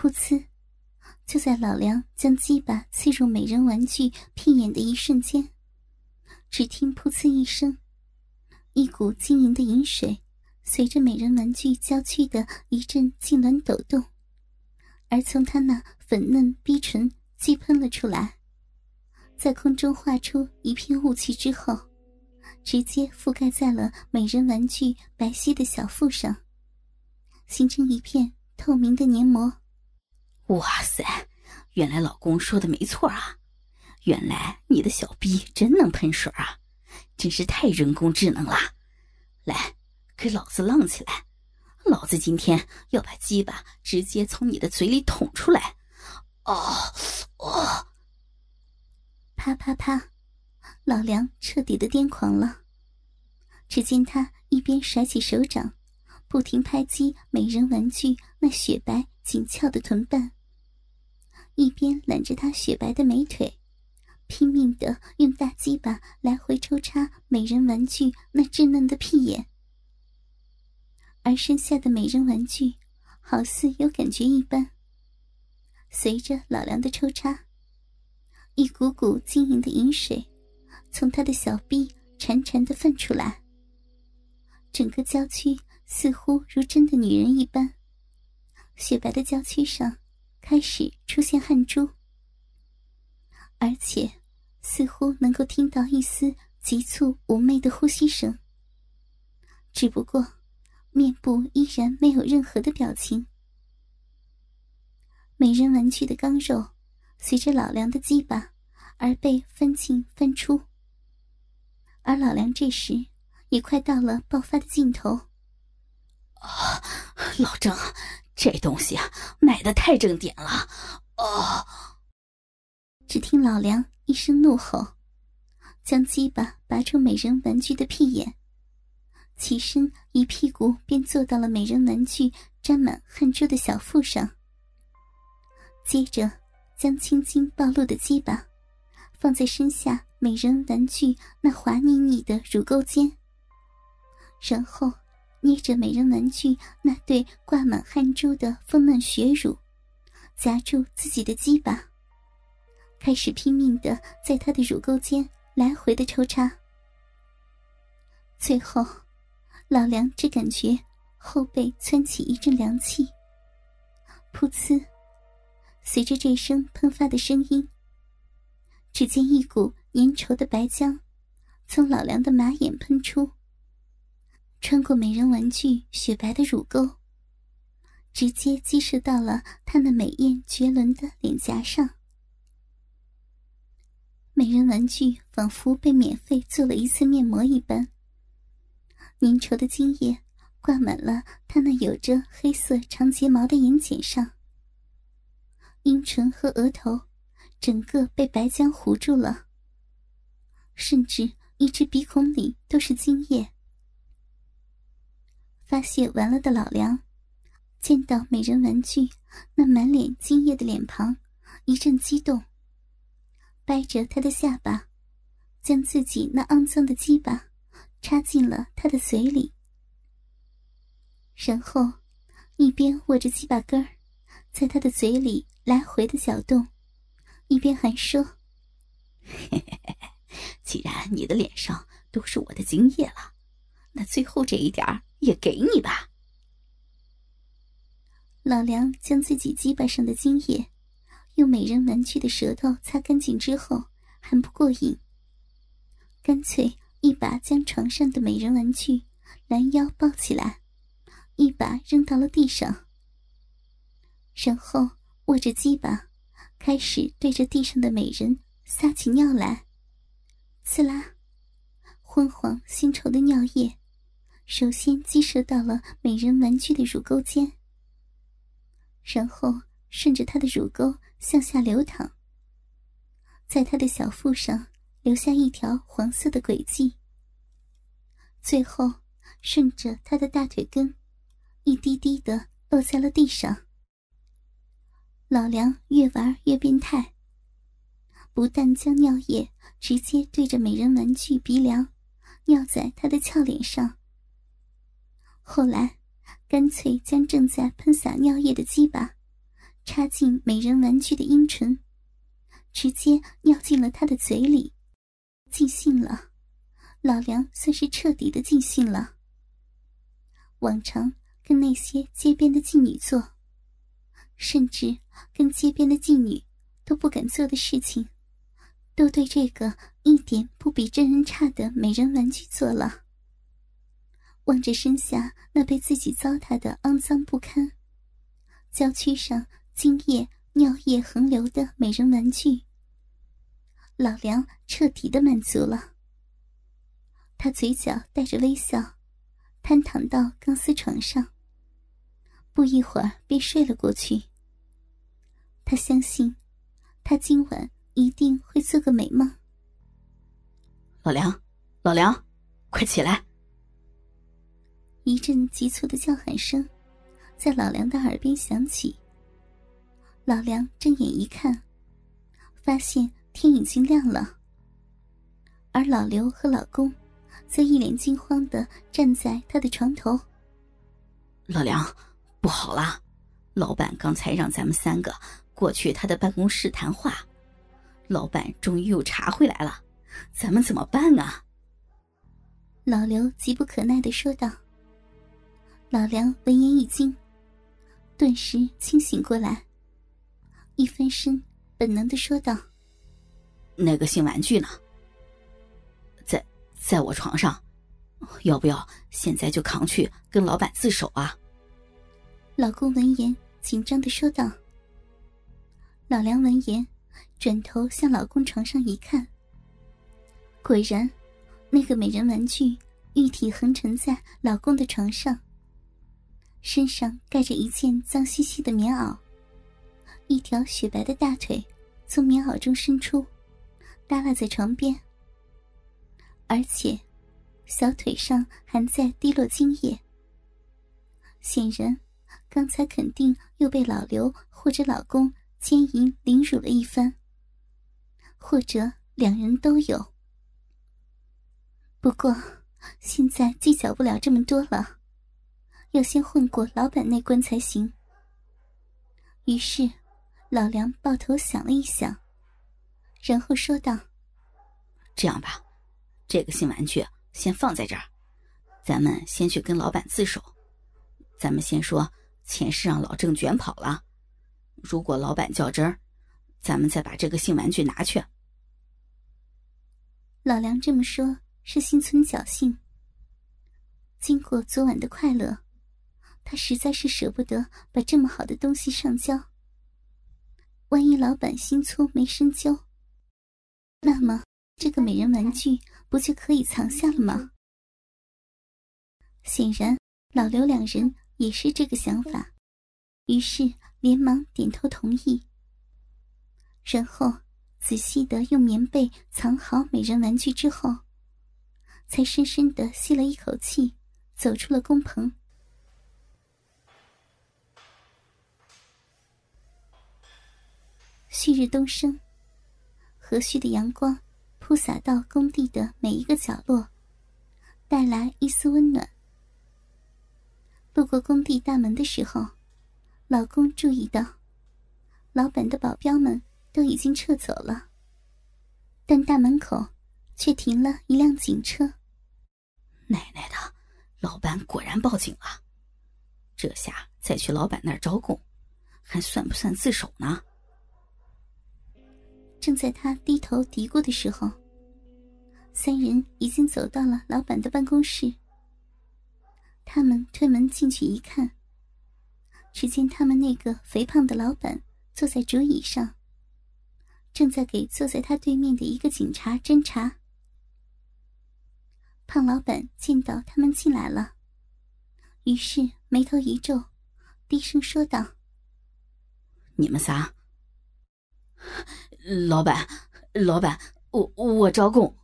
噗呲！就在老梁将鸡巴刺入美人玩具屁眼的一瞬间，只听“噗呲”一声，一股晶莹的饮水随着美人玩具娇躯的一阵痉挛抖动，而从他那粉嫩逼唇激喷了出来，在空中化出一片雾气之后，直接覆盖在了美人玩具白皙的小腹上，形成一片透明的黏膜。哇塞，原来老公说的没错啊！原来你的小逼真能喷水啊，真是太人工智能了！来，给老子浪起来！老子今天要把鸡巴直接从你的嘴里捅出来！哦哦！啪啪啪！老梁彻底的癫狂了。只见他一边甩起手掌，不停拍击美人玩具那雪白紧俏的臀瓣。一边揽着她雪白的美腿，拼命的用大鸡巴来回抽插美人玩具那稚嫩的屁眼，而身下的美人玩具好似有感觉一般，随着老梁的抽插，一股股晶莹的饮水从他的小臂潺潺的泛出来，整个娇躯似乎如真的女人一般，雪白的娇躯上。开始出现汗珠，而且似乎能够听到一丝急促妩媚的呼吸声。只不过，面部依然没有任何的表情。美人玩具的刚肉随着老梁的鸡巴而被翻进翻出，而老梁这时也快到了爆发的尽头。啊，老张！这东西啊，买的太正点了！哦，只听老梁一声怒吼，将鸡巴拔出美人玩具的屁眼，起身一屁股便坐到了美人玩具沾满汗珠的小腹上，接着将青筋暴露的鸡巴放在身下美人玩具那滑腻腻的乳沟间，然后。捏着美人玩具那对挂满汗珠的丰嫩血乳，夹住自己的鸡巴，开始拼命的在他的乳沟间来回的抽插。最后，老梁只感觉后背窜起一阵凉气。噗呲！随着这声喷发的声音，只见一股粘稠的白浆从老梁的马眼喷出。穿过美人玩具雪白的乳沟，直接击射到了她那美艳绝伦的脸颊上。美人玩具仿佛被免费做了一次面膜一般，粘稠的精液挂满了她那有着黑色长睫毛的眼睑上，阴唇和额头整个被白浆糊住了，甚至一只鼻孔里都是精液。发泄完了的老梁，见到美人玩具那满脸惊艳的脸庞，一阵激动，掰着他的下巴，将自己那肮脏的鸡巴插进了他的嘴里，然后一边握着鸡巴根儿，在他的嘴里来回的搅动，一边还说：“嘿嘿嘿，既然你的脸上都是我的精液了，那最后这一点儿。”也给你吧。老梁将自己鸡巴上的精液用美人玩具的舌头擦干净之后，还不过瘾，干脆一把将床上的美人玩具拦腰抱起来，一把扔到了地上，然后握着鸡巴，开始对着地上的美人撒起尿来。刺啦，昏黄腥臭的尿液。首先击射到了美人玩具的乳沟间，然后顺着她的乳沟向下流淌，在她的小腹上留下一条黄色的轨迹，最后顺着她的大腿根，一滴滴的落在了地上。老梁越玩越变态，不但将尿液直接对着美人玩具鼻梁，尿在她的俏脸上。后来，干脆将正在喷洒尿液的鸡巴插进美人玩具的阴唇，直接尿进了他的嘴里，尽兴了。老梁算是彻底的尽兴了。往常跟那些街边的妓女做，甚至跟街边的妓女都不敢做的事情，都对这个一点不比真人差的美人玩具做了。望着身下那被自己糟蹋的肮脏不堪，娇躯上精液尿液横流的美人玩具，老梁彻底的满足了。他嘴角带着微笑，瘫躺到钢丝床上，不一会儿便睡了过去。他相信，他今晚一定会做个美梦。老梁，老梁，快起来！一阵急促的叫喊声，在老梁的耳边响起。老梁睁眼一看，发现天已经亮了，而老刘和老公则一脸惊慌的站在他的床头。老梁，不好了！老板刚才让咱们三个过去他的办公室谈话，老板终于又查回来了，咱们怎么办啊？老刘急不可耐的说道。老梁闻言一惊，顿时清醒过来，一翻身，本能的说道：“那个性玩具呢？在在我床上，要不要现在就扛去跟老板自首啊？”老公闻言紧张的说道。老梁闻言，转头向老公床上一看，果然，那个美人玩具玉体横沉在老公的床上。身上盖着一件脏兮兮的棉袄，一条雪白的大腿从棉袄中伸出，耷拉在床边，而且小腿上还在滴落精液。显然，刚才肯定又被老刘或者老公奸淫凌辱了一番，或者两人都有。不过，现在计较不了这么多了。要先混过老板那关才行。于是，老梁抱头想了一想，然后说道：“这样吧，这个性玩具先放在这儿，咱们先去跟老板自首。咱们先说钱是让老郑卷跑了，如果老板较真儿，咱们再把这个性玩具拿去。”老梁这么说，是心存侥幸。经过昨晚的快乐。他实在是舍不得把这么好的东西上交。万一老板心粗没深究，那么这个美人玩具不就可以藏下了吗？显然，老刘两人也是这个想法，于是连忙点头同意。然后仔细的用棉被藏好美人玩具之后，才深深的吸了一口气，走出了工棚。旭日东升，和煦的阳光铺洒到工地的每一个角落，带来一丝温暖。路过工地大门的时候，老公注意到，老板的保镖们都已经撤走了，但大门口却停了一辆警车。奶奶的，老板果然报警了！这下再去老板那儿招供，还算不算自首呢？正在他低头嘀咕的时候，三人已经走到了老板的办公室。他们推门进去一看，只见他们那个肥胖的老板坐在竹椅上，正在给坐在他对面的一个警察侦查。胖老板见到他们进来了，于是眉头一皱，低声说道：“你们仨。” 老板，老板，我我招供。